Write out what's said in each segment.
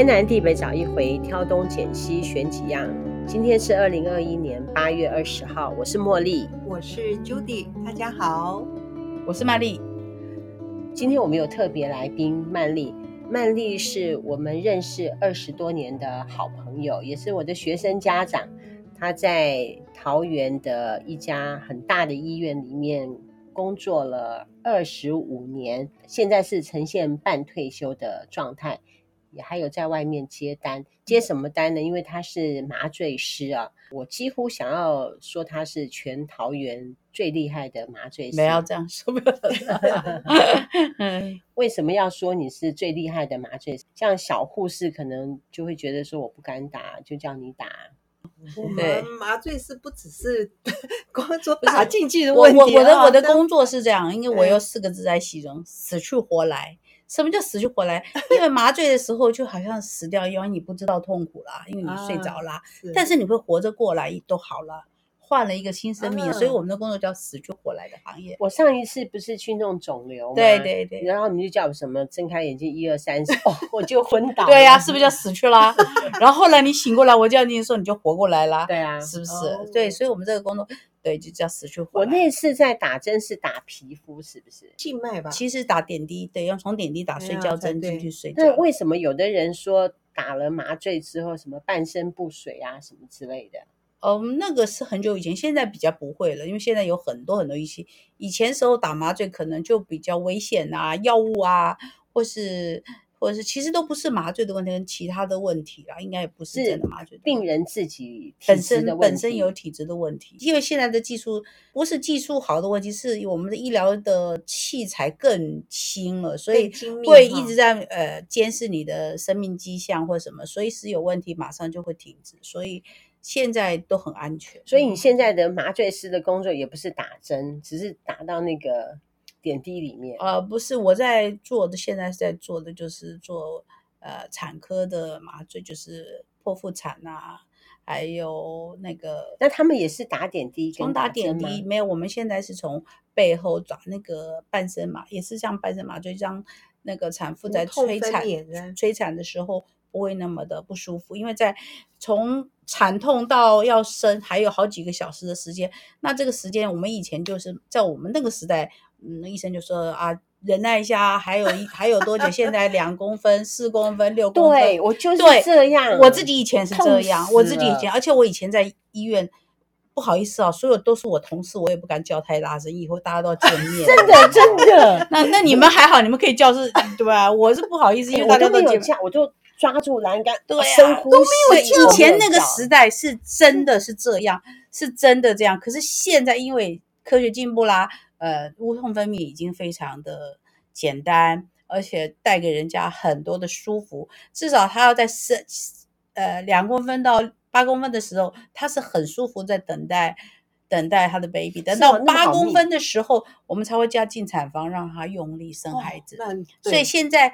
天南地北找一回，挑东拣西选几样。今天是二零二一年八月二十号，我是茉莉，我是 Judy，大家好，我是曼丽。今天我们有特别来宾曼丽，曼丽是我们认识二十多年的好朋友，也是我的学生家长。她在桃园的一家很大的医院里面工作了二十五年，现在是呈现半退休的状态。也还有在外面接单，接什么单呢？因为他是麻醉师啊，我几乎想要说他是全桃园最厉害的麻醉师。没要这样说，不 要为什么要说你是最厉害的麻醉师？像小护士可能就会觉得说我不敢打，就叫你打。我们麻醉师不只是 工作打进去的问题。我我的我的工作是这样，因为我有四个字在形容：死去活来。什么叫死去活来？因为麻醉的时候就好像死掉一样，你不知道痛苦啦，因为你睡着啦。啊、是但是你会活着过来，都好了，换了一个新生命，啊、所以我们的工作叫死去活来的行业。我上一次不是去弄肿瘤吗？对对对，然后你就叫我什么？睁开眼睛，一二三四，哦，我就昏倒。对呀、啊，是不是叫死去啦？然后后来你醒过来，我叫你的时候，你就活过来啦。对啊，是不是？哦、对，所以我们这个工作。对，就叫死去活来。我那次在打针是打皮肤，是不是静脉吧？其实打点滴，对，要从点滴打睡觉针进去睡觉。那为什么有的人说打了麻醉之后什么半身不遂啊，什么之类的？嗯，那个是很久以前，现在比较不会了，因为现在有很多很多一些，以前时候打麻醉可能就比较危险啊，药物啊，或是。或者是其实都不是麻醉的问题，跟其他的问题啦，应该也不是真的麻醉的。病人自己本身本身有体质的问题，因为现在的技术不是技术好的问题，是我们的医疗的器材更轻了，所以会一直在呃监视你的生命迹象或什么，随时有问题马上就会停止，所以现在都很安全。所以你现在的麻醉师的工作也不是打针，只是打到那个。点滴里面，呃，不是我在做的，现在是在做的就是做呃产科的麻醉，就是剖腹产啊，还有那个，那他们也是打点滴，从打点滴没有，我们现在是从背后打那个半身麻，也是像半身麻醉，让那个产妇在催产催产的时候不会那么的不舒服，因为在从产痛到要生还有好几个小时的时间，那这个时间我们以前就是在我们那个时代。嗯，医生就说啊，忍耐一下，还有一还有多久？现在两公分、四公分、六公分，对我就是这样。我自己以前是这样，我自己以前，而且我以前在医院，不好意思啊，所有都是我同事，我也不敢叫太大声，以后大家都要见面。真的真的，那那你们还好，你们可以叫是，对吧？我是不好意思，因为大家都见面，我就抓住栏杆，对啊，深呼吸。以前那个时代是真的是这样，是真的这样。可是现在因为科学进步啦。呃，无痛分娩已经非常的简单，而且带给人家很多的舒服。至少他要在生呃两公分到八公分的时候，他是很舒服，在等待等待他的 baby。等到八公分的时候，我们才会加进产房，让他用力生孩子。哦、所以现在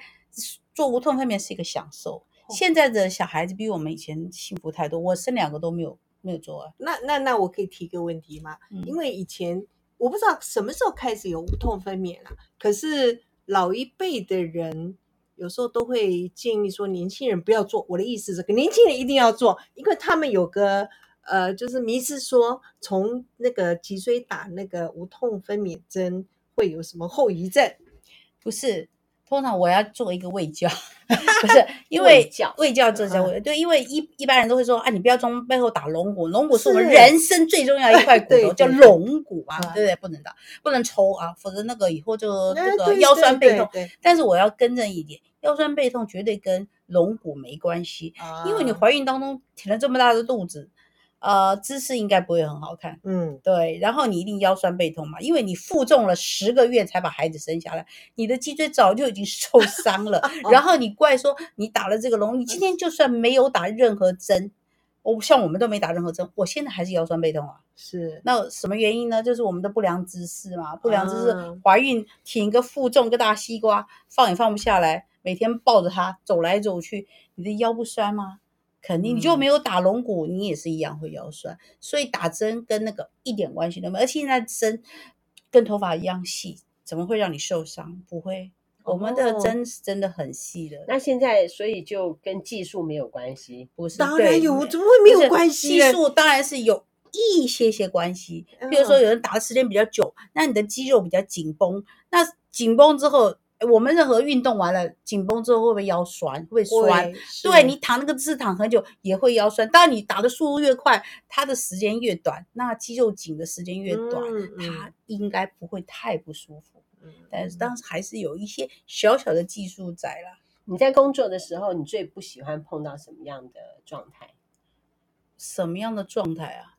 做无痛分娩是一个享受。哦、现在的小孩子比我们以前幸福太多。我生两个都没有没有做啊。那那那我可以提个问题吗？嗯、因为以前。我不知道什么时候开始有无痛分娩了，可是老一辈的人有时候都会建议说，年轻人不要做。我的意思是，年轻人一定要做，因为他们有个呃，就是迷失说，从那个脊椎打那个无痛分娩针会有什么后遗症？不是。通常我要做一个卫教，不是因为卫教，这叫对，因为一一般人都会说啊，你不要从背后打龙骨，龙骨是我们人生最重要一块骨头，叫龙骨啊，对不对？不能打，不能抽啊，否则那个以后就这个腰酸背痛。但是我要更正一点，腰酸背痛绝对跟龙骨没关系，因为你怀孕当中挺了这么大的肚子。呃，姿势应该不会很好看，嗯，对。然后你一定腰酸背痛嘛，因为你负重了十个月才把孩子生下来，你的脊椎早就已经受伤了。然后你怪说你打了这个龙，你今天就算没有打任何针，我像我们都没打任何针，我现在还是腰酸背痛啊。是，那什么原因呢？就是我们的不良姿势嘛，不良姿势，怀孕挺个负重个大西瓜，放也放不下来，每天抱着它走来走去，你的腰不酸吗？肯定你就没有打龙骨，嗯、你也是一样会腰酸，所以打针跟那个一点关系都没有。而且现在针跟头发一样细，怎么会让你受伤？不会，我们的针是真的很细的。那现在所以就跟技术没有关系，不是？当然有，怎么会没有关系？技术当然是有一些些关系。比如说，有人打的时间比较久，那你的肌肉比较紧绷，那紧绷之后。我们任何运动完了，紧绷之后会不会腰酸？会酸。对，你躺那个姿势躺很久也会腰酸。当然，你打的速度越快，它的时间越短，那肌肉紧的时间越短，嗯嗯、它应该不会太不舒服。嗯、但是当时还是有一些小小的技术在啦。你在工作的时候，你最不喜欢碰到什么样的状态？什么样的状态啊？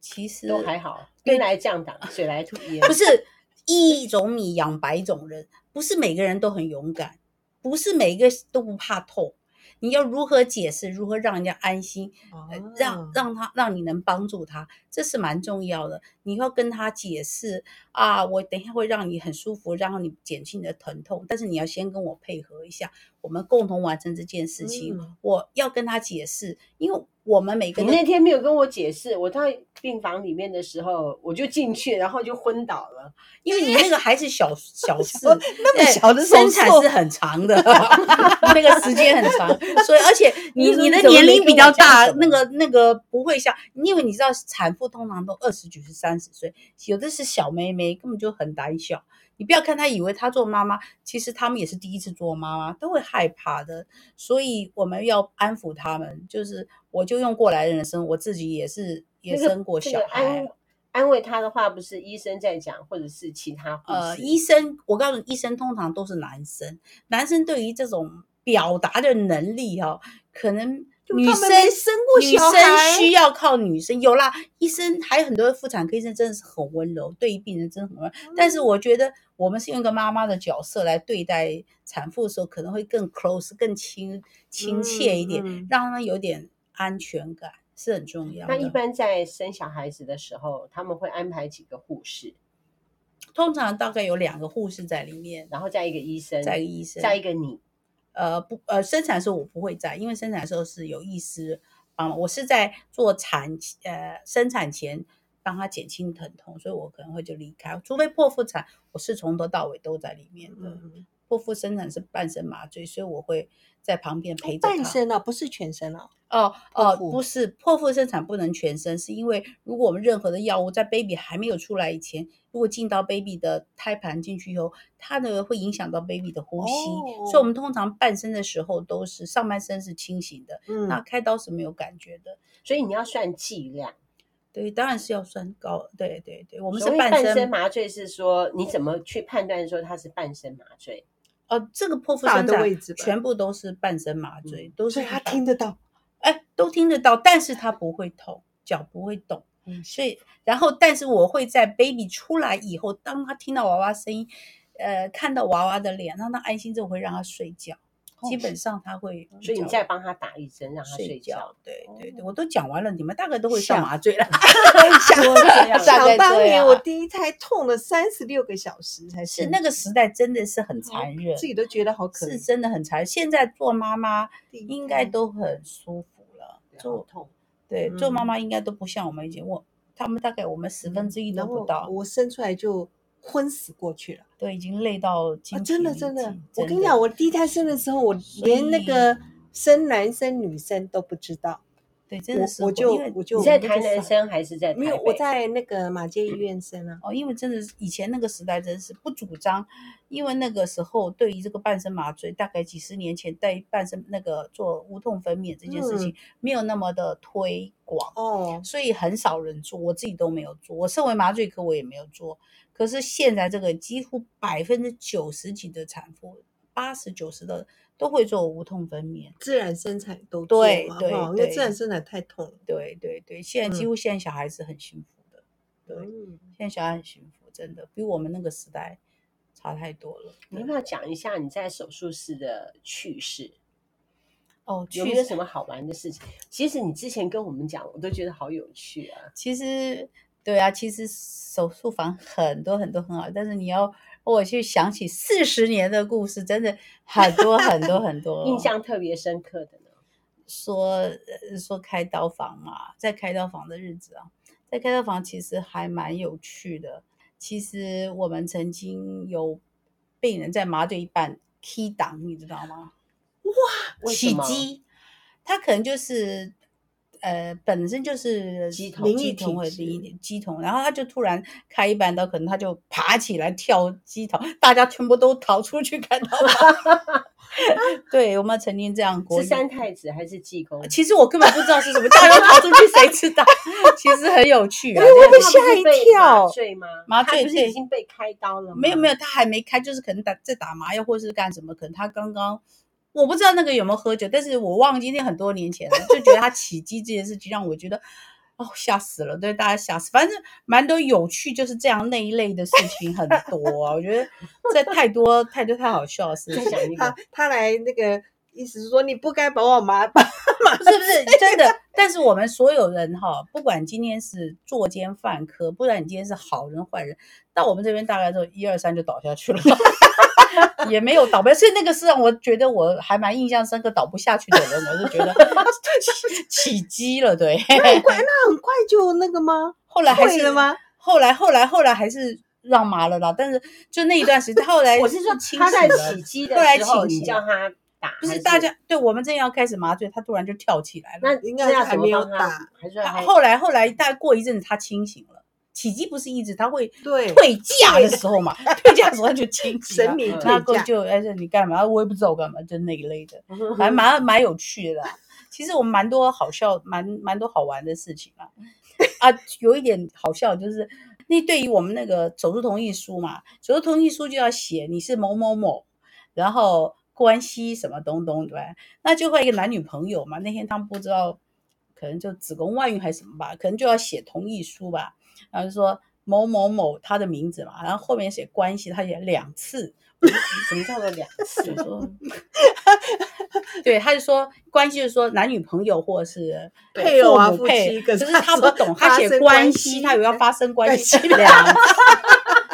其实都还好。兵来将挡，水来土掩。不是。一种米养百种人，不是每个人都很勇敢，不是每个都不怕痛。你要如何解释？如何让人家安心？哦、让让他让你能帮助他，这是蛮重要的。你要跟他解释啊，我等一下会让你很舒服，让你减轻你的疼痛。但是你要先跟我配合一下，我们共同完成这件事情。嗯、我要跟他解释，因为。我们每个人，你那天没有跟我解释，我到病房里面的时候，我就进去，然后就昏倒了，因为你那个还是小 小事，那么小的生产是很长的，那个时间很长，所以而且 你你的年龄比较大，那个那个不会像，因为你知道产妇通常都二十几岁、三十岁，有的是小妹妹，根本就很胆小。你不要看他以为他做妈妈，其实他们也是第一次做妈妈，都会害怕的。所以我们要安抚他们。就是我就用过来人的生，我自己也是也生过小孩。安安慰他的话，不是医生在讲，或者是其他呃医生。我告诉你，医生通常都是男生，男生对于这种表达的能力哈、哦，可能。女生生过小孩，女生需要靠女生。有啦，医生还有很多妇产科医生真的是很温柔，对于病人真的很温柔。嗯、但是我觉得我们是用一个妈妈的角色来对待产妇的时候，可能会更 close、更亲亲切一点，让他们有点安全感是很重要的。那一般在生小孩子的时候，他们会安排几个护士？通常大概有两个护士在里面，然后再一个医生，再一个医生，再一个你。呃不呃，生产的时候我不会在，因为生产的时候是有医师帮忙，我是在做产呃生产前帮他减轻疼痛，所以我可能会就离开，除非剖腹产，我是从头到尾都在里面的。嗯、剖腹生产是半身麻醉，所以我会在旁边陪着他。半身啊，不是全身啊。哦哦，不是，剖腹生产不能全身，是因为如果我们任何的药物在 baby 还没有出来以前，如果进到 baby 的胎盘进去以后，它呢会影响到 baby 的呼吸，哦、所以我们通常半身的时候都是上半身是清醒的，嗯，那开刀是没有感觉的，所以你要算剂量，对，当然是要算高，对对对，我们是半身，半身麻醉是说你怎么去判断说它是半身麻醉？哦，这个剖腹生产全部都是半身麻醉，嗯、都是他听得到。哎，都听得到，但是他不会痛，脚不会动，嗯，所以，然后，但是我会在 baby 出来以后，当他听到娃娃声音，呃，看到娃娃的脸，让他安心之后，会让他睡觉。基本上他会，所以你再帮他打一针，让他睡觉。对对对，我都讲完了，你们大概都会上麻醉了。想当年我第一胎痛了三十六个小时才是。那个时代真的是很残忍，自己都觉得好可怜。是真的很残忍。现在做妈妈应该都很舒服了。做痛，对，做妈妈应该都不像我们以前，我他们大概我们十分之一都不到。我生出来就。昏死过去了，对已经累到。真的真的，我跟你讲，我第一胎生的时候，我连那个生男生女生都不知道。对，真的是，我就我就你在台南生还是在？没有，我在那个马街医院生啊。哦，因为真的是以前那个时代真是不主张，因为那个时候对于这个半身麻醉，大概几十年前对半身那个做无痛分娩这件事情没有那么的推广哦，所以很少人做，我自己都没有做。我身为麻醉科，我也没有做。可是现在这个几乎百分之九十几的产妇，八十九十的都会做无痛分娩，自然生产都做对对，对因为自然生产太痛了。对对对，现在几乎现在小孩子很幸福的，嗯、对，现在小孩很幸福，真的比我们那个时代差太多了。你要不要讲一下你在手术室的趣事？哦，有没有什么好玩的事情？其实你之前跟我们讲，我都觉得好有趣啊。其实。对啊，其实手术房很多很多很好，但是你要我去想起四十年的故事，真的很多很多很多，印象特别深刻的呢。说说开刀房嘛，在开刀房的日子啊，在开刀房其实还蛮有趣的。其实我们曾经有病人在麻醉一半 key 档，你知道吗？哇，起乩，他可能就是。呃，本身就是乩童，乩童或者乩童，然后他就突然开一半刀，可能他就爬起来跳乩童，大家全部都逃出去看到他。对，我们曾经这样 过。是三太子还是济公？其实我根本不知道是什么，大家逃出去，谁知道？其实很有趣啊，我被吓一跳。麻醉吗？麻醉不是已经被开刀了吗？没有没有，他还没开，就是可能打在打麻药或是干什么，可能他刚刚。我不知道那个有没有喝酒，但是我忘记那很多年前了，就觉得他起鸡这件事情让我觉得，哦，吓死了，对大家吓死。反正蛮多有趣，就是这样那一类的事情很多啊。我觉得这太多太多太好笑的事情。他他来那个意思是说你不该把我妈把麻，是不是 真的？但是我们所有人哈，不管今天是作奸犯科，不管你今天是好人坏人，到我们这边大概就一二三就倒下去了。也没有倒不，所以那个是让我觉得我还蛮印象深刻，倒不下去的人，我就觉得起起乩了，对。那很快，那很快就那个吗？后来还是了吗？后来后来后来还是让麻了啦。但是就那一段时间，后来我是说他在起鸡的时候，你叫他打，不是大家对我们正要开始麻醉，他突然就跳起来了。那应该还没有打，还是后来后来大概过一阵子，他清醒了。起乩不是一直他会对退价的时候嘛？退价的时候他就清醒，神明退驾就哎，你干嘛？我也不知道我干嘛，就那一类的，还蛮蛮有趣的啦。其实我们蛮多好笑，蛮蛮多好玩的事情啊。啊，有一点好笑就是，那对于我们那个手术同意书嘛，手术同意书就要写你是某某某，然后关系什么东东对吧？那就会一个男女朋友嘛。那天他们不知道，可能就子宫外孕还是什么吧，可能就要写同意书吧。然后就说某某某他的名字嘛，然后后面写关系，他写两次，什么叫做两次？说，对，他就说关系就是说男女朋友或者是配偶啊夫妻，可是他不懂，他写关系，他以为要发生关系 两次。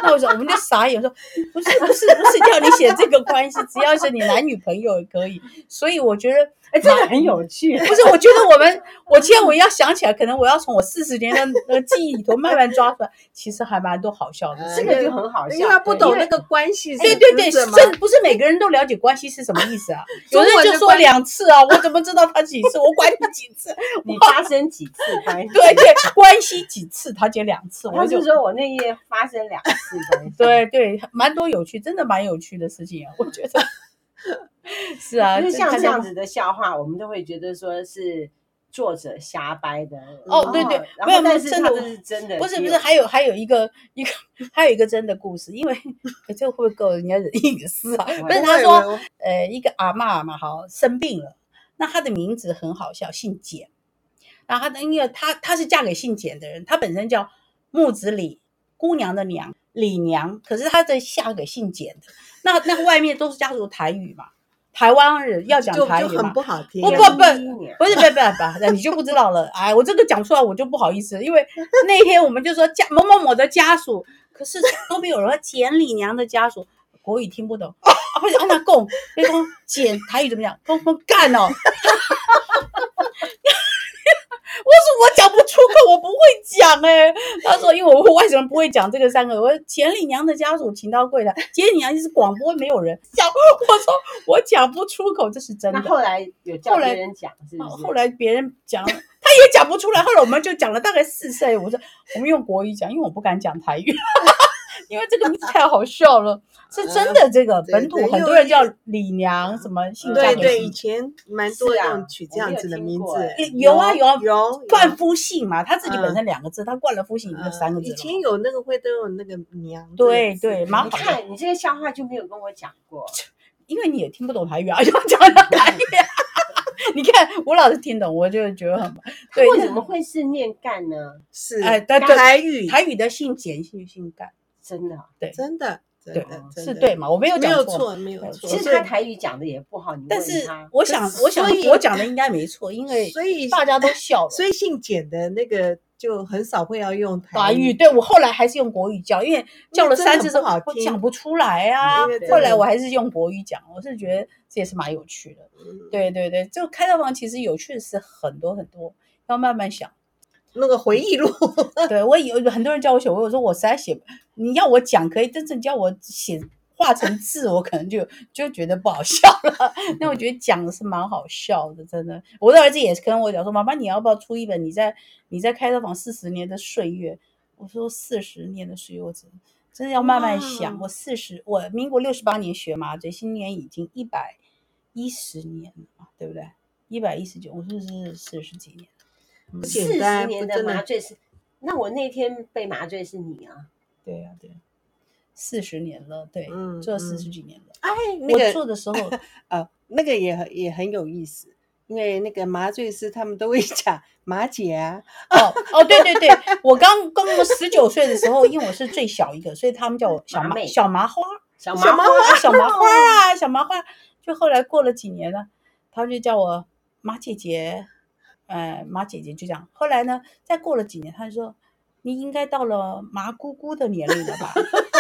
那我说我们就傻眼，说不是不是不是叫你写这个关系，只要是你男女朋友也可以。所以我觉得。哎，这个很有趣。不是，我觉得我们，我现在我要想起来，可能我要从我四十年的那个记忆里头慢慢抓出来，其实还蛮多好笑的。这个就很好笑，因为他不懂那个关系是。对对对，这不是每个人都了解关系是什么意思啊？有人就说两次啊，我怎么知道他几次？我管你几次，你发生几次关系？对对，关系几次？他讲两次，我就说我那夜发生两次对对，蛮多有趣，真的蛮有趣的事情啊，我觉得。是啊，就像这样子的笑话，我们都会觉得说是作者瞎掰的。哦，对对，没有，但是真的是真的，不是不是，还有还有一个一个还有一个真的故事，因为这会不会够人家的隐私啊？不是，他说，呃，一个阿嬷嘛，好生病了，那她的名字很好笑，姓简，然后她的因为她她是嫁给姓简的人，她本身叫木子李，姑娘的娘。李娘，可是她在下给姓简的，那那外面都是家族台语嘛，台湾人要讲台语嘛，就就很不好听。不不不，不是不是不不，你就不知道了。哎，我这个讲出来我就不好意思，因为那天我们就说家某某某的家属，可是都没有人简李娘的家属，国语听不懂啊，不是按那共，那说简台语怎么讲？公公干哦。我说我讲不出口，我不会讲哎、欸。他说，因为我外省人不会讲这个三个。我说简李娘的家属请到柜台，钱李娘就是广播没有人讲。我说我讲不出口，这是真的。后来有叫别人讲，是不是？后来别人讲，他也讲不出来。后来我们就讲了大概四岁。我说我们用国语讲，因为我不敢讲台语。因为这个名字太好笑了，是真的。这个本土很多人叫李娘，什么姓张？对对，以前蛮多人取这样子的名字。有啊有啊有，冠夫姓嘛，他自己本身两个字，他冠了夫姓就三个字。以前有那个会都有那个娘。对对，蛮好。你看你这个笑话就没有跟我讲过，因为你也听不懂台语啊，就讲的台语。你看我老是听懂，我就觉得很对。为什么会是念干呢？是哎，台语台语的姓简姓姓干。真的，对，真的，对，是对嘛？我没有讲错，没有错。其实他台语讲的也不好，你。但是我想，我想，我讲的应该没错，因为所以大家都 笑了。所以姓简的那个就很少会要用台语。对，我后来还是用国语教，因为叫了三次之后我讲不出来啊。后来我还是用国语讲，我是觉得这也是蛮有趣的。对对对，就开刀房其实有趣的是很多很多，要慢慢想。那个回忆录，对我有很多人叫我写，我说我实在写，你要我讲可以，但是你叫我写画成字，我可能就就觉得不好笑了。那我觉得讲的是蛮好笑的，真的。我的儿子也是跟我讲说：“妈妈，你要不要出一本你在你在开车房四十年的岁月？”我说：“四十年的岁月，我真真的要慢慢想。我四十，我民国六十八年学麻醉，今年已经一百一十年了，对不对？一百一十九，我说是四十几年。四十年的麻醉师，那我那天被麻醉是你啊？对呀、啊，对。”四十年了，对，嗯、做了四十几年了。哎，那个、我做的时候，呃，那个也很也很有意思，因为那个麻醉师他们都会 讲马姐啊。哦哦，对对对，我刚刚十九岁的时候，因为我是最小一个，所以他们叫我小麻妹、小麻花、小麻花、小麻花啊，小麻花。就后来过了几年了，他们就叫我马姐姐，呃，马姐姐就这样。后来呢，再过了几年，她就说。你应该到了麻姑姑的年龄了吧？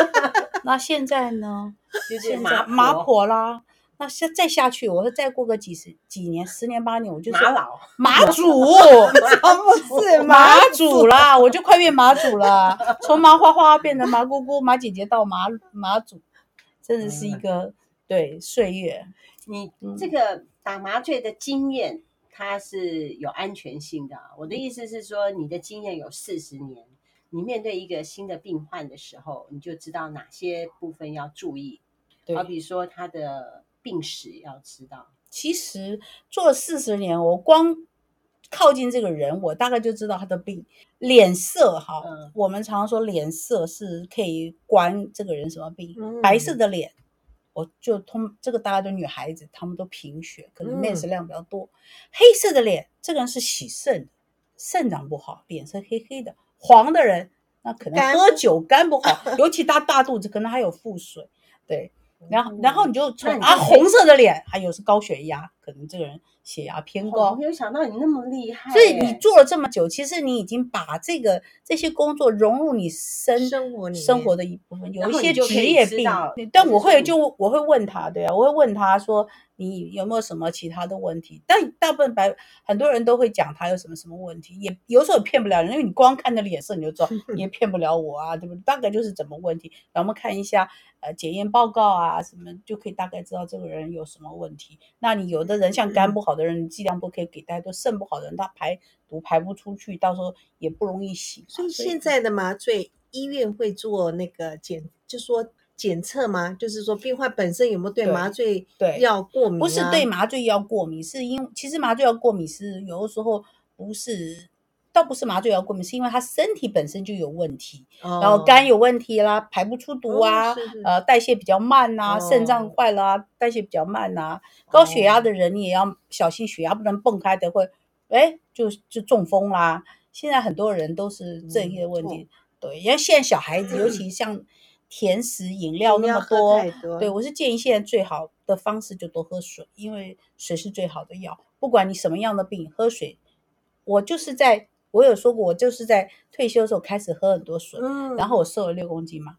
那现在呢？就是麻麻婆啦。那下再下去，我说再过个几十几年，十年八年，我就说麻老麻祖，不是麻祖啦，我就快变麻祖了。从麻花花变成麻姑姑、麻姐姐到麻麻祖，真的是一个、嗯、对岁月。你这个打麻醉的经验。它是有安全性的。我的意思是说，你的经验有四十年，你面对一个新的病患的时候，你就知道哪些部分要注意。对，好比说他的病史要知道。其实做了四十年，我光靠近这个人，我大概就知道他的病脸色。哈、嗯，我们常说脸色是可以管这个人什么病，嗯、白色的脸。我就通这个，大家都女孩子，她们都贫血，可能 mens 量比较多。嗯、黑色的脸，这个人是喜肾，肾脏不好，脸色黑黑的。黄的人，那可能喝酒肝不好，尤其他大肚子，可能还有腹水。对，然后、嗯、然后你就从啊，红色的脸，还有是高血压，可能这个人。血压偏高，我没有想到你那么厉害。所以你做了这么久，其实你已经把这个这些工作融入你生生活生活的一部分。有一些职业病，但我会就我会问他，对啊，我会问他说。你有没有什么其他的问题？但大部分白很多人都会讲他有什么什么问题，也有时候也骗不了人，因为你光看着脸色你就知道，你也骗不了我啊，对不对？大概就是怎么问题，然后我们看一下呃检验报告啊什么，就可以大概知道这个人有什么问题。那你有的人像肝不好的人，你剂量不可以给太多；肾不好的人，他排毒排不出去，到时候也不容易洗。所以现在的麻醉医院会做那个检，就说。检测吗？就是说，病患本身有没有对麻醉药过敏啊？不是对麻醉药过敏，是因其实麻醉药过敏是有的时候不是，倒不是麻醉药过敏，是因为他身体本身就有问题，哦、然后肝有问题啦，排不出毒啊，哦、是是呃，代谢比较慢呐、啊，肾脏坏了啊，代谢比较慢呐、啊，高血压的人你也要小心，血压不能蹦开的会，哎，就就中风啦。现在很多人都是这些问题，嗯、对，因为现在小孩子尤 其像。甜食饮料那么多，多对，我是建议现在最好的方式就多喝水，因为水是最好的药。不管你什么样的病，喝水。我就是在我有说过，我就是在退休的时候开始喝很多水，嗯，然后我瘦了六公斤嘛。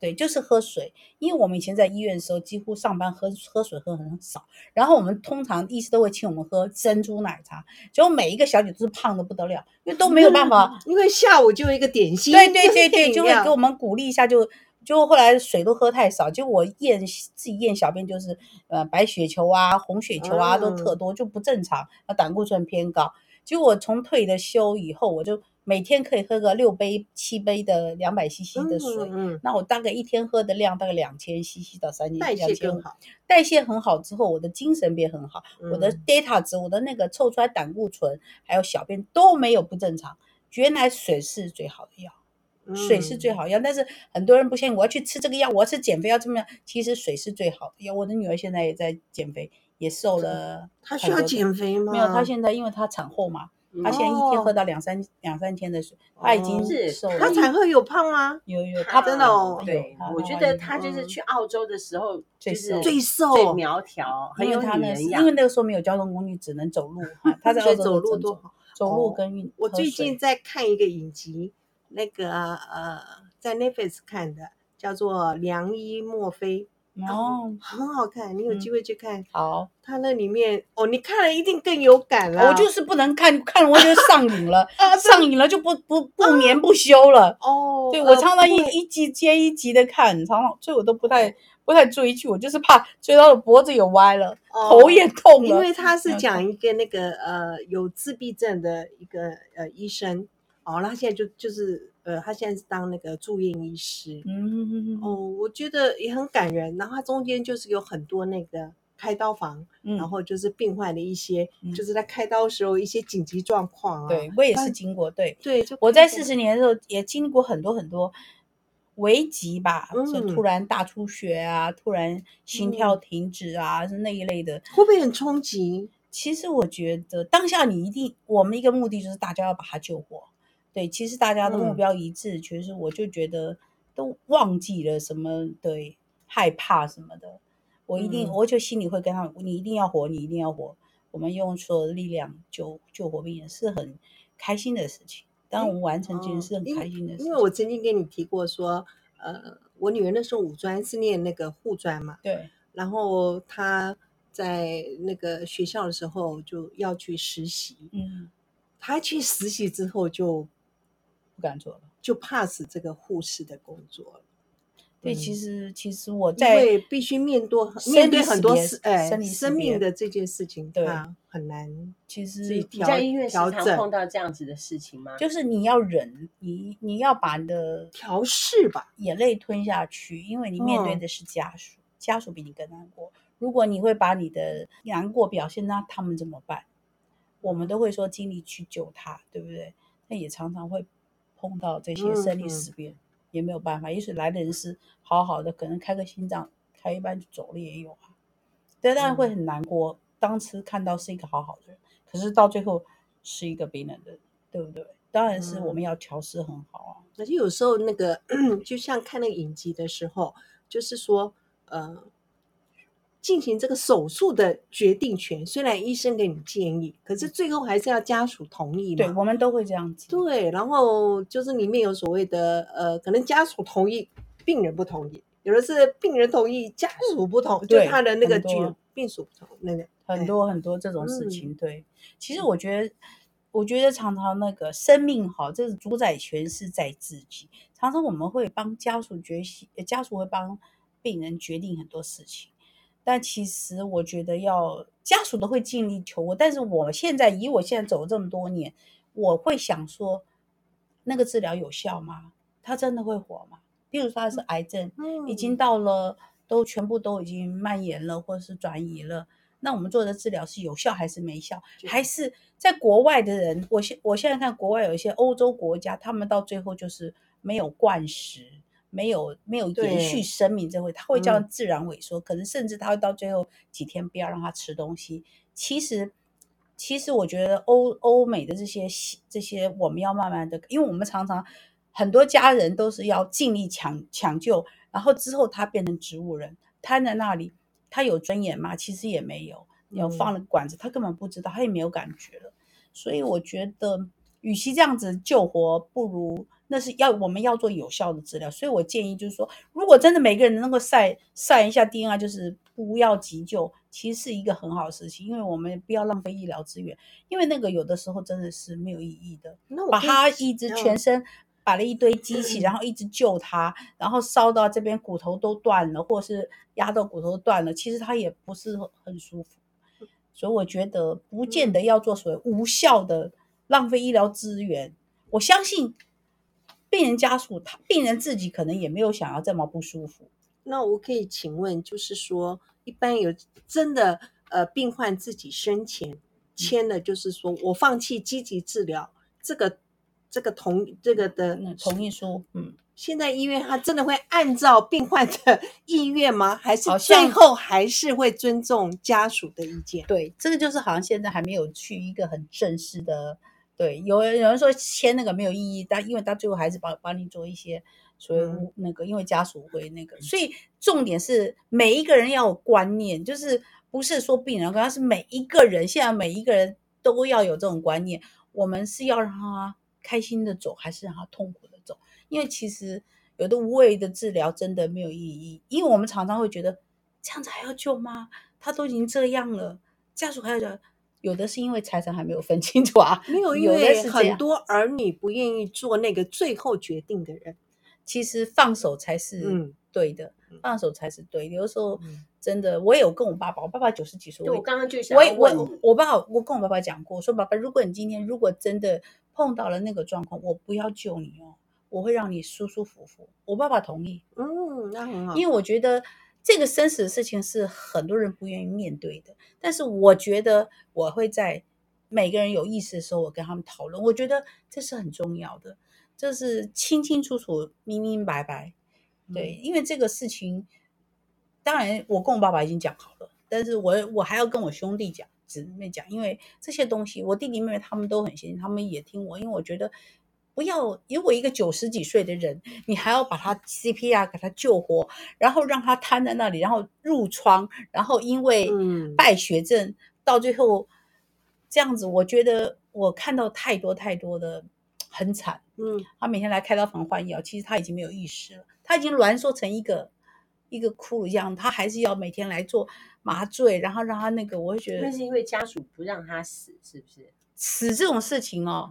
对，就是喝水，因为我们以前在医院的时候，几乎上班喝喝水喝很少，然后我们通常医师都会请我们喝珍珠奶茶，结果每一个小姐都是胖的不得了，因为都没有办法，因为下午就一个点心，对对对对，就会给我们鼓励一下，就就后来水都喝太少，结果我验自己验小便就是呃白血球啊、红血球啊都特多，就不正常，那胆固醇偏高，结果我从退了休以后，我就。每天可以喝个六杯七杯的两百 CC 的水，嗯嗯，那我大概一天喝的量大概两千 CC 到三千，代谢更好。代谢很好之后，我的精神变很好，嗯，我的 data 值，我的那个凑出来胆固醇还有小便都没有不正常。原来水是最好的药，嗯，水是最好的药。但是很多人不相信，我要去吃这个药，我要吃减肥药怎么样？其实水是最好的药。我的女儿现在也在减肥，也瘦了。她需要减肥吗？没有，她现在因为她产后嘛。她现在一天喝到两三两三天的水，她已经是瘦了。她产后有胖吗？有有，她真的哦。对，我觉得她就是去澳洲的时候就是最瘦最苗条，很有他的。因为那个时候没有交通工具，只能走路。她在澳洲走路多好，走路跟运。我最近在看一个影集，那个呃，在 Netflix 看的，叫做《良医墨菲》。哦，很好看，你有机会去看。嗯、好，他那里面哦，你看了一定更有感了。我就是不能看，看了我就上瘾了，啊、上瘾了就不 不不眠不休了。哦，对我常常一、呃、一集接一集的看，常常所以我都不太不太追剧，我就是怕追到的脖子也歪了，哦、头也痛了。因为他是讲一个那个呃有自闭症的一个呃医生哦，他现在就就是呃他现在是当那个住院医师，嗯哦，我觉得也很感人。然后他中间就是有很多那个开刀房，嗯、然后就是病患的一些、嗯、就是在开刀时候一些紧急状况啊。对，我也是经过，对对，我在四十年的时候也经历过很多很多。危急吧，就突然大出血啊，嗯、突然心跳停止啊，嗯、是那一类的，会不会很冲击？其实我觉得当下你一定，我们一个目的就是大家要把他救活。对，其实大家的目标一致，其实、嗯、我就觉得都忘记了什么，对，害怕什么的。我一定，嗯、我就心里会跟他，你一定要活，你一定要活。我们用所有的力量救救活病人，是很开心的事情。当我们完成这件事很开心的事情，因为我曾经跟你提过说，呃，我女儿那时候五专是念那个护专嘛，对，然后她在那个学校的时候就要去实习，嗯，她去实习之后就不敢做了，就怕死这个护士的工作了。对，其实其实我在必须面对面对很多事，哎，生命的这件事情，对，很难。其实你在医院时常碰到这样子的事情吗？就是你要忍，你你要把你的调试吧，眼泪吞下去，因为你面对的是家属，家属比你更难过。如果你会把你的难过表现，那他们怎么办？我们都会说尽力去救他，对不对？那也常常会碰到这些生离死别。也没有办法，也许来的人是好好的，可能开个心脏，开一半就走了也有啊。对，当然会很难过。嗯、当时看到是一个好好的人，可是到最后是一个冰冷的人，对不对？当然是我们要调适很好啊。而且、嗯、有时候那个，就像看那个影集的时候，就是说，呃。进行这个手术的决定权，虽然医生给你建议，可是最后还是要家属同意嘛。对，我们都会这样子。对，然后就是里面有所谓的，呃，可能家属同意，病人不同意；有的是病人同意，家属不同，对就他的那个病病属不同，那个很多很多这种事情。嗯、对，其实我觉得，我觉得常常那个生命好，这是主宰权是在自己。常常我们会帮家属决，家属会帮病人决定很多事情。但其实我觉得要家属都会尽力求我，但是我现在以我现在走了这么多年，我会想说，那个治疗有效吗？他真的会活吗？比如说他是癌症，已经到了都全部都已经蔓延了，或者是转移了，那我们做的治疗是有效还是没效？还是在国外的人，我现我现在看国外有一些欧洲国家，他们到最后就是没有灌食。没有没有延续生命，这会他会叫自然萎缩，嗯、可能甚至他会到最后几天不要让他吃东西。其实，其实我觉得欧欧美的这些这些我们要慢慢的，因为我们常常很多家人都是要尽力抢抢救，然后之后他变成植物人，瘫在那里，他有尊严吗？其实也没有，有放了管子，他根本不知道，他也没有感觉了。所以我觉得，与其这样子救活，不如。那是要我们要做有效的治疗，所以我建议就是说，如果真的每个人能够晒晒一下 DNA，就是不要急救，其实是一个很好的事情，因为我们不要浪费医疗资源，因为那个有的时候真的是没有意义的。那我把他一直全身摆了一堆机器，然后一直救他，然后烧到这边骨头都断了，或是压到骨头断了，其实他也不是很舒服。所以我觉得不见得要做所谓无效的浪费医疗资源，我相信。病人家属，他病人自己可能也没有想要这么不舒服。那我可以请问，就是说，一般有真的呃，病患自己生前签的，就是说我放弃积极治疗，这个这个同这个的同意书，嗯，现在医院他真的会按照病患的意愿吗？还是最后还是会尊重家属的意见？对，这个就是好像现在还没有去一个很正式的。对，有人有人说签那个没有意义，但因为他最后还是帮帮你做一些，所以那个因为家属会那个，所以重点是每一个人要有观念，就是不是说病人，而是每一个人，现在每一个人都要有这种观念，我们是要让他开心的走，还是让他痛苦的走？因为其实有的无谓的治疗真的没有意义，因为我们常常会觉得这样子还要救吗？他都已经这样了，家属还要。有的是因为财产还没有分清楚啊，没有，因为很多儿女不愿意做那个最后决定的人。其实放手才是对的，嗯、放手才是对的。有的时候真的，我也有跟我爸爸，我爸爸九十几岁，我刚刚就想我我我爸，我跟我爸爸讲过，说爸爸，如果你今天如果真的碰到了那个状况，我不要救你哦，我会让你舒舒服服。我爸爸同意，嗯，那很好，因为我觉得这个生死的事情是很多人不愿意面对的，但是我觉得我会在每个人有意识的时候，我跟他们讨论，我觉得这是很重要的。这是清清楚楚、明明白白，对，因为这个事情，当然我跟我爸爸已经讲好了，但是我我还要跟我兄弟讲、姊妹讲，因为这些东西，我弟弟妹妹他们都很信，他们也听我，因为我觉得不要，如果一个九十几岁的人，你还要把他 CPR 给他救活，然后让他瘫在那里，然后褥疮，然后因为败血症，嗯、到最后这样子，我觉得我看到太多太多的。很惨，嗯，他每天来开刀房换药，其实他已经没有意识了，他已经挛缩成一个一个骷髅一样，他还是要每天来做麻醉，然后让他那个，我会觉得那是因为家属不让他死，是不是？死这种事情哦。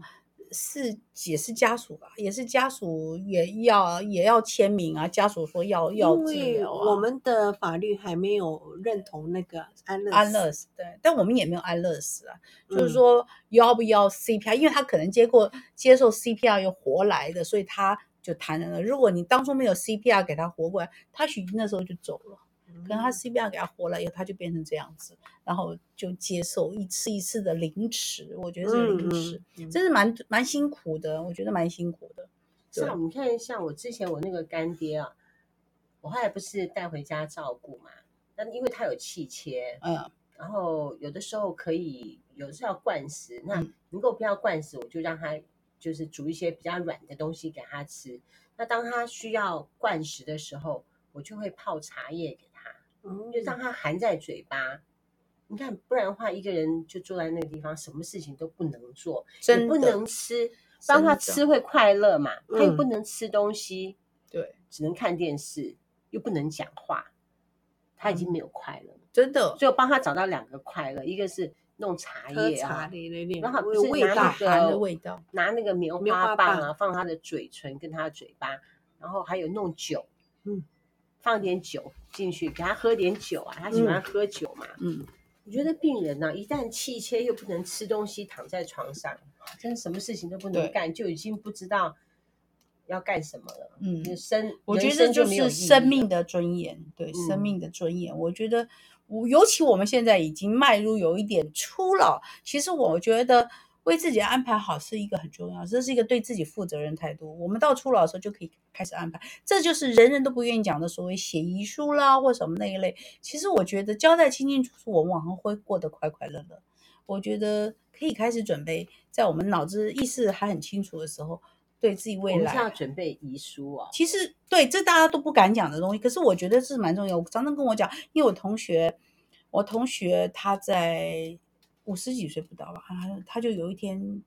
是也是家属吧，也是家属也要也要签名啊。家属说要要治疗啊。我们的法律还没有认同那个安乐安乐死，对，但我们也没有安乐死啊。嗯、就是说要不要 CPR，因为他可能接过接受 CPR 又活来的，所以他就谈了。如果你当初没有 CPR 给他活过来，他许那时候就走了。可能他 CPR 给他活了以后，他就变成这样子，然后就接受一次一次的凌迟。我觉得这个凌迟、真是蛮蛮辛苦的，我觉得蛮辛苦的。是啊，你看，像我之前我那个干爹啊，我后来不是带回家照顾嘛？那因为他有气切，嗯，然后有的时候可以，有的时候要灌食，那能够不要灌食，我就让他就是煮一些比较软的东西给他吃。那当他需要灌食的时候，我就会泡茶叶给他。就让他含在嘴巴，你看，不然的话，一个人就坐在那个地方，什么事情都不能做，也不能吃。当他吃会快乐嘛，他又不能吃东西，对，只能看电视，又不能讲话，他已经没有快乐，真的。所以我帮他找到两个快乐，一个是弄茶叶啊，然后不是拿那个味道，拿那个棉花棒啊，放他的嘴唇跟他的嘴巴，然后还有弄酒，嗯。放点酒进去，给他喝点酒啊，他喜欢喝酒嘛。嗯，我觉得病人呢、啊，一旦气切又不能吃东西，躺在床上，真的什么事情都不能干，就已经不知道要干什么了。嗯，生，我觉得这就是生命的尊严，对，嗯、生命的尊严。我觉得，我尤其我们现在已经迈入有一点初老，其实我觉得。为自己安排好是一个很重要，这是一个对自己负责任态度。我们到初老的时候就可以开始安排，这就是人人都不愿意讲的所谓写遗书啦，或什么那一类。其实我觉得交代清清楚楚，我们往后会过得快快乐乐。我觉得可以开始准备，在我们脑子意识还很清楚的时候，对自己未来。我们是要准备遗书啊。其实对，这大家都不敢讲的东西，可是我觉得是蛮重要。我常常跟我讲，因为我同学，我同学他在。五十几岁不到吧，他他就有一天，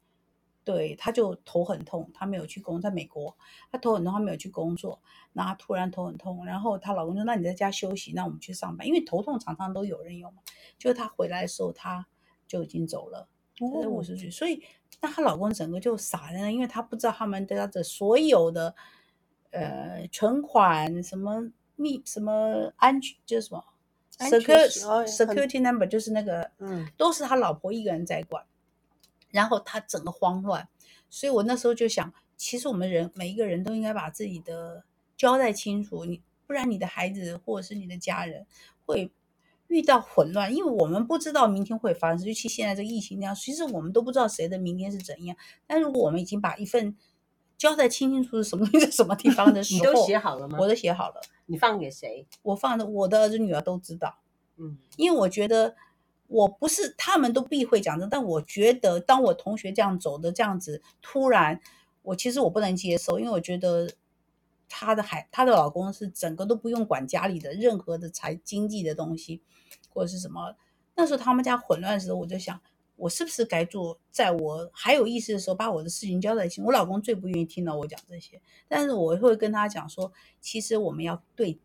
对，他就头很痛，他没有去工，在美国，他头很痛，他没有去工作，那他突然头很痛，然后她老公说：“那你在家休息，那我们去上班，因为头痛常常都有人有嘛。”就她回来的时候，她就已经走了，五十岁，所以那她老公整个就傻了，因为他不知道他们的的所有的呃存款什么密什么安全就是什么。Security security number 就是那个，嗯，都是他老婆一个人在管，然后他整个慌乱，所以我那时候就想，其实我们人每一个人都应该把自己的交代清楚，你不然你的孩子或者是你的家人会遇到混乱，因为我们不知道明天会发生，尤其现在这个疫情这样，其实我们都不知道谁的明天是怎样。但如果我们已经把一份交代清清楚楚什么东西在什么地方的 时候，你都写好了吗？我都写好了。你放给谁？我放的，我的儿子女儿都知道。嗯，因为我觉得我不是他们都避讳讲的，但我觉得当我同学这样走的这样子，突然我其实我不能接受，因为我觉得她的孩，她的老公是整个都不用管家里的任何的财经济的东西，或者是什么。那时候他们家混乱的时候，我就想。我是不是该做，在我还有意识的时候，把我的事情交代清？我老公最不愿意听到我讲这些，但是我会跟他讲说，其实我们要对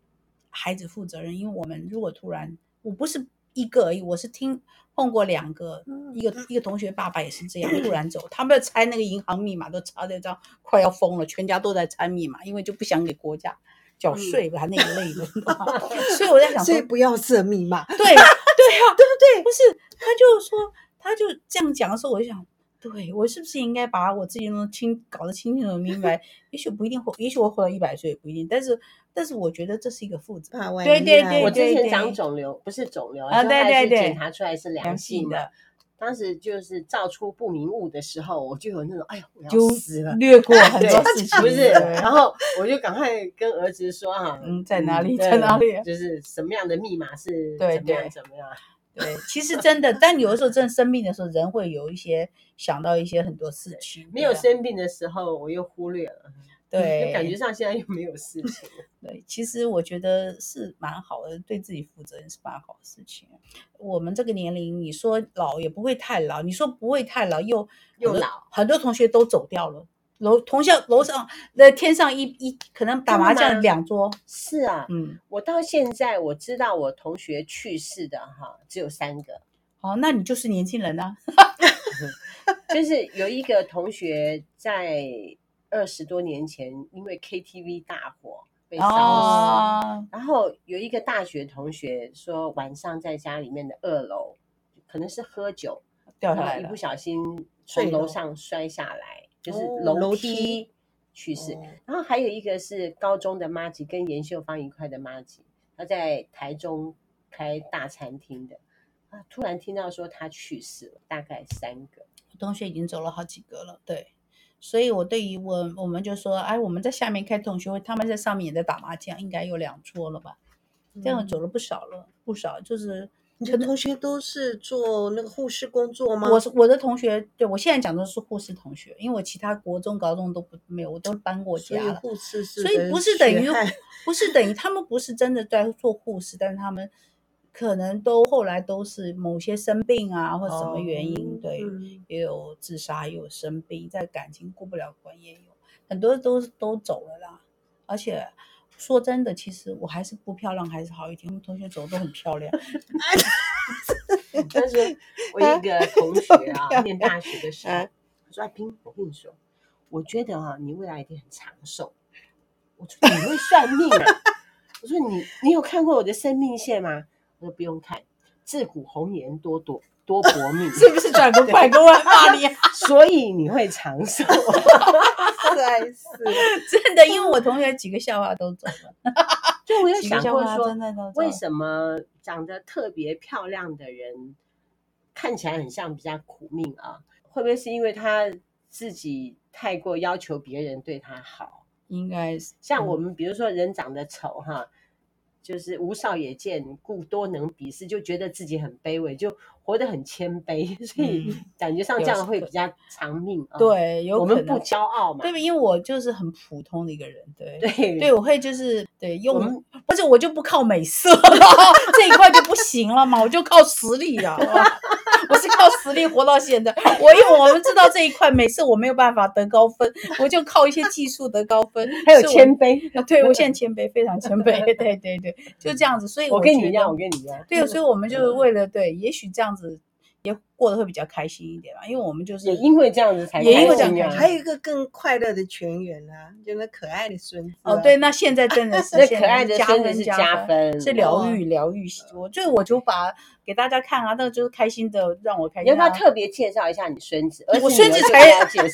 孩子负责任，因为我们如果突然，我不是一个而已，我是听碰过两个，一个一个同学爸爸也是这样突然走，他们要猜那个银行密码都查的这样快要疯了，全家都在猜密码，因为就不想给国家缴税吧那一类的，所以我在想，所以不要设密码，对对啊，对不对？不是，他就说他就这样讲的时候，我就想。对，我是不是应该把我自己弄清搞得清清楚楚明白？也许不一定活，也许我活到一百岁也不一定。但是，但是我觉得这是一个负责。对对对，我之前长肿瘤，不是肿瘤，啊，对对对，检查出来是良性的。当时就是照出不明物的时候，我就有那种哎呀，我要死了，略过很多事情，不是？然后我就赶快跟儿子说哈，嗯，在哪里，在哪里？就是什么样的密码是怎么样怎么样。对，其实真的，但有的时候真的生病的时候，人会有一些想到一些很多事情。没有生病的时候，我又忽略了。对，就感觉上现在又没有事情。对，其实我觉得是蛮好的，对自己负责任是蛮好的事情。我们这个年龄，你说老也不会太老，你说不会太老又又老，很多同学都走掉了。楼同校楼上那天上一一可能打麻将两桌。是啊，嗯，我到现在我知道我同学去世的哈只有三个，哦，那你就是年轻人呢、啊，就是有一个同学在二十多年前因为 KTV 大火被烧死，哦、然后有一个大学同学说晚上在家里面的二楼可能是喝酒掉下来，一不小心从楼上摔下来。就是楼梯去世，哦、然后还有一个是高中的妈吉，跟严秀芳一块的妈吉，他在台中开大餐厅的，啊，突然听到说他去世了，大概三个同学已经走了好几个了，对，所以我对于我我们就说，哎，我们在下面开同学会，他们在上面也在打麻将，应该有两桌了吧？这样走了不少了，嗯、不少就是。你的同学都是做那个护士工作吗？我是我的同学，对，我现在讲的是护士同学，因为我其他国中、高中都不没有，我都搬过家了。护士是，所以不是等于不是等于他们不是真的在做护士，但是他们可能都后来都是某些生病啊，或什么原因，哦、对，嗯、也有自杀，也有生病，在感情过不了关，也有很多都都走了啦，而且。说真的，其实我还是不漂亮，还是好一点。我们同学走的都很漂亮。但是，我一个 同学啊，念大学的时候，他说：“阿斌，我跟你说，我觉得啊，你未来一定很长寿。”我说：“你会算命啊？”我说：“你你有看过我的生命线吗？”我说：“不用看，自古红颜多多多薄命，是不是转个拐个弯骂你？所以你会长寿。” 真的，因为我同学几个笑话都走了，就我有想过说，为什么长得特别漂亮的人看起来很像比较苦命啊？会不会是因为他自己太过要求别人对他好？应该是像我们，比如说人长得丑哈。就是无少也见，故多能鄙视，就觉得自己很卑微，就活得很谦卑，所以感觉上这样会比较长命。对，有我们不骄傲嘛？对，因为我就是很普通的一个人。对对对，我会就是对用，不是我就不靠美色 这一块就不行了嘛，我就靠实力啊。我是靠实力活到现在，我因为我们知道这一块每次我没有办法得高分，我就靠一些技术得高分，还有谦卑。对，我现在 谦卑，非常谦卑。对对对。就这样子，所以我，我跟你一样，我跟你一样。对，所以我们就是为了对，也许这样子也过得会比较开心一点吧，因为我们就是也因为这样子才也因为这样，还有一个更快乐的全员啊，就那可爱的孙子。哦，对，那现在真的 是可爱的孙子是加分，是疗愈疗愈。我就我就把给大家看啊，那个就是开心的，让我开心。你要不要特别介绍一下你孙子？我孙子才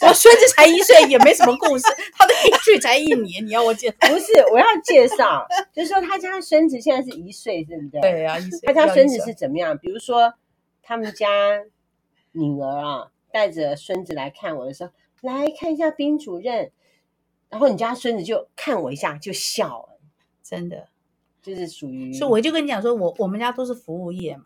我孙子才一岁，也没什么故事。他的一岁才一年，你要我介绍？不是，我要介绍，就是说他家孙子现在是一岁，对不对？对啊，一岁。他家孙子是怎么样？比如说他们家。女儿啊，带着孙子来看我的时候，来看一下冰主任，然后你家孙子就看我一下就笑了，真的就是属于，所以我就跟你讲说，我我们家都是服务业嘛。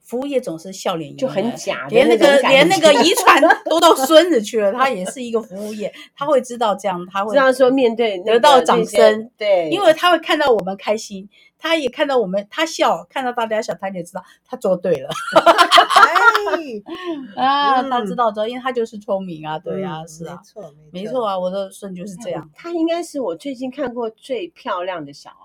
服务业总是笑脸迎人，就很假，连那个连那个遗传都到孙子去了，他也是一个服务业，他会知道这样，他会知道说面对得到掌声，对，因为他会看到我们开心，他也看到我们他笑，看到大家笑，他也知道他做对了，啊，他知道这，因为他就是聪明啊，对啊，是啊，没错没错啊，我的孙就是这样，他应该是我最近看过最漂亮的小孩。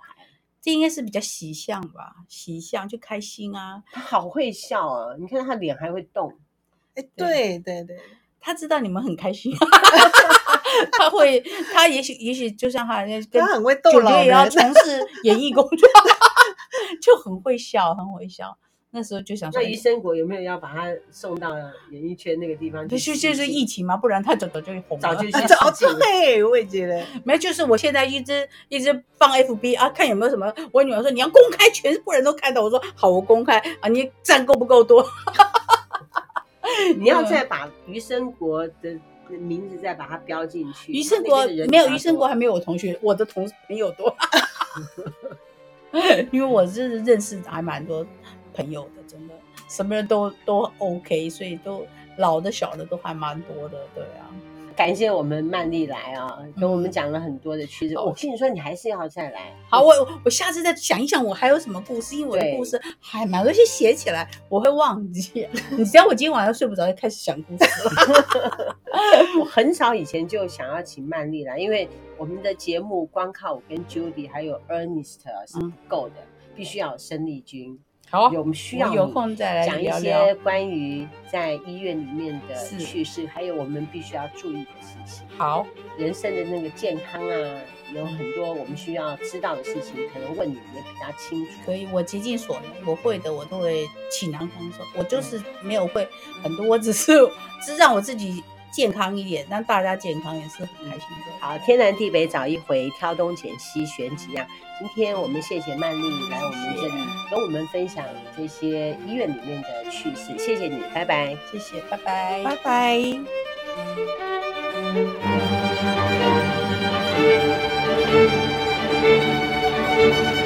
这应该是比较喜相吧，喜相就开心啊。他好会笑啊，你看他脸还会动。哎，对对对，他知道你们很开心，他会，他也许也许就像他，他很会逗老人，也要从事演艺工作，就很会笑，很会笑。那时候就想说，那余生国有没有要把他送到演艺圈那个地方去？就就是疫情嘛，不然他早早就红了。早就 去早对，我也觉得没，就是我现在一直一直放 FB 啊，看有没有什么。我女儿说你要公开，全部人都看到。我说好，我公开啊，你赞够不够多？你要再把余生国的名字再把它标进去。余生国没有，余生国还没有我同学，我的同朋友多。因为我是认识还蛮多。朋友的真的什么人都都 OK，所以都老的小的都还蛮多的，对啊。感谢我们曼丽来啊，跟我们讲了很多的趣事。我跟你说，你还是要再来。好，我我下次再想一想，我还有什么故事？因为我的故事还蛮多，些写起来我会忘记。你只要我今天晚上睡不着，就开始想故事了。我很少以前就想要请曼丽来，因为我们的节目光靠我跟 Judy 还有 Ernest 是不够的，必须要有生力军。好，有需要有空再来讲一些关于在医院里面的趣事，还有我们必须要注意的事情。好，人生的那个健康啊，有很多我们需要知道的事情，可能问你也比较清楚。可以，我竭尽所能，我会的，我都会倾囊相授。我就是没有会很多，我只是只让我自己。健康一点，让大家健康也是很开心的。好，天南地北找一回，挑东拣西选几样。今天我们谢谢曼丽来我们这里，跟我们分享这些医院里面的趣事。谢谢你，拜拜。谢谢，拜拜，拜拜。拜拜。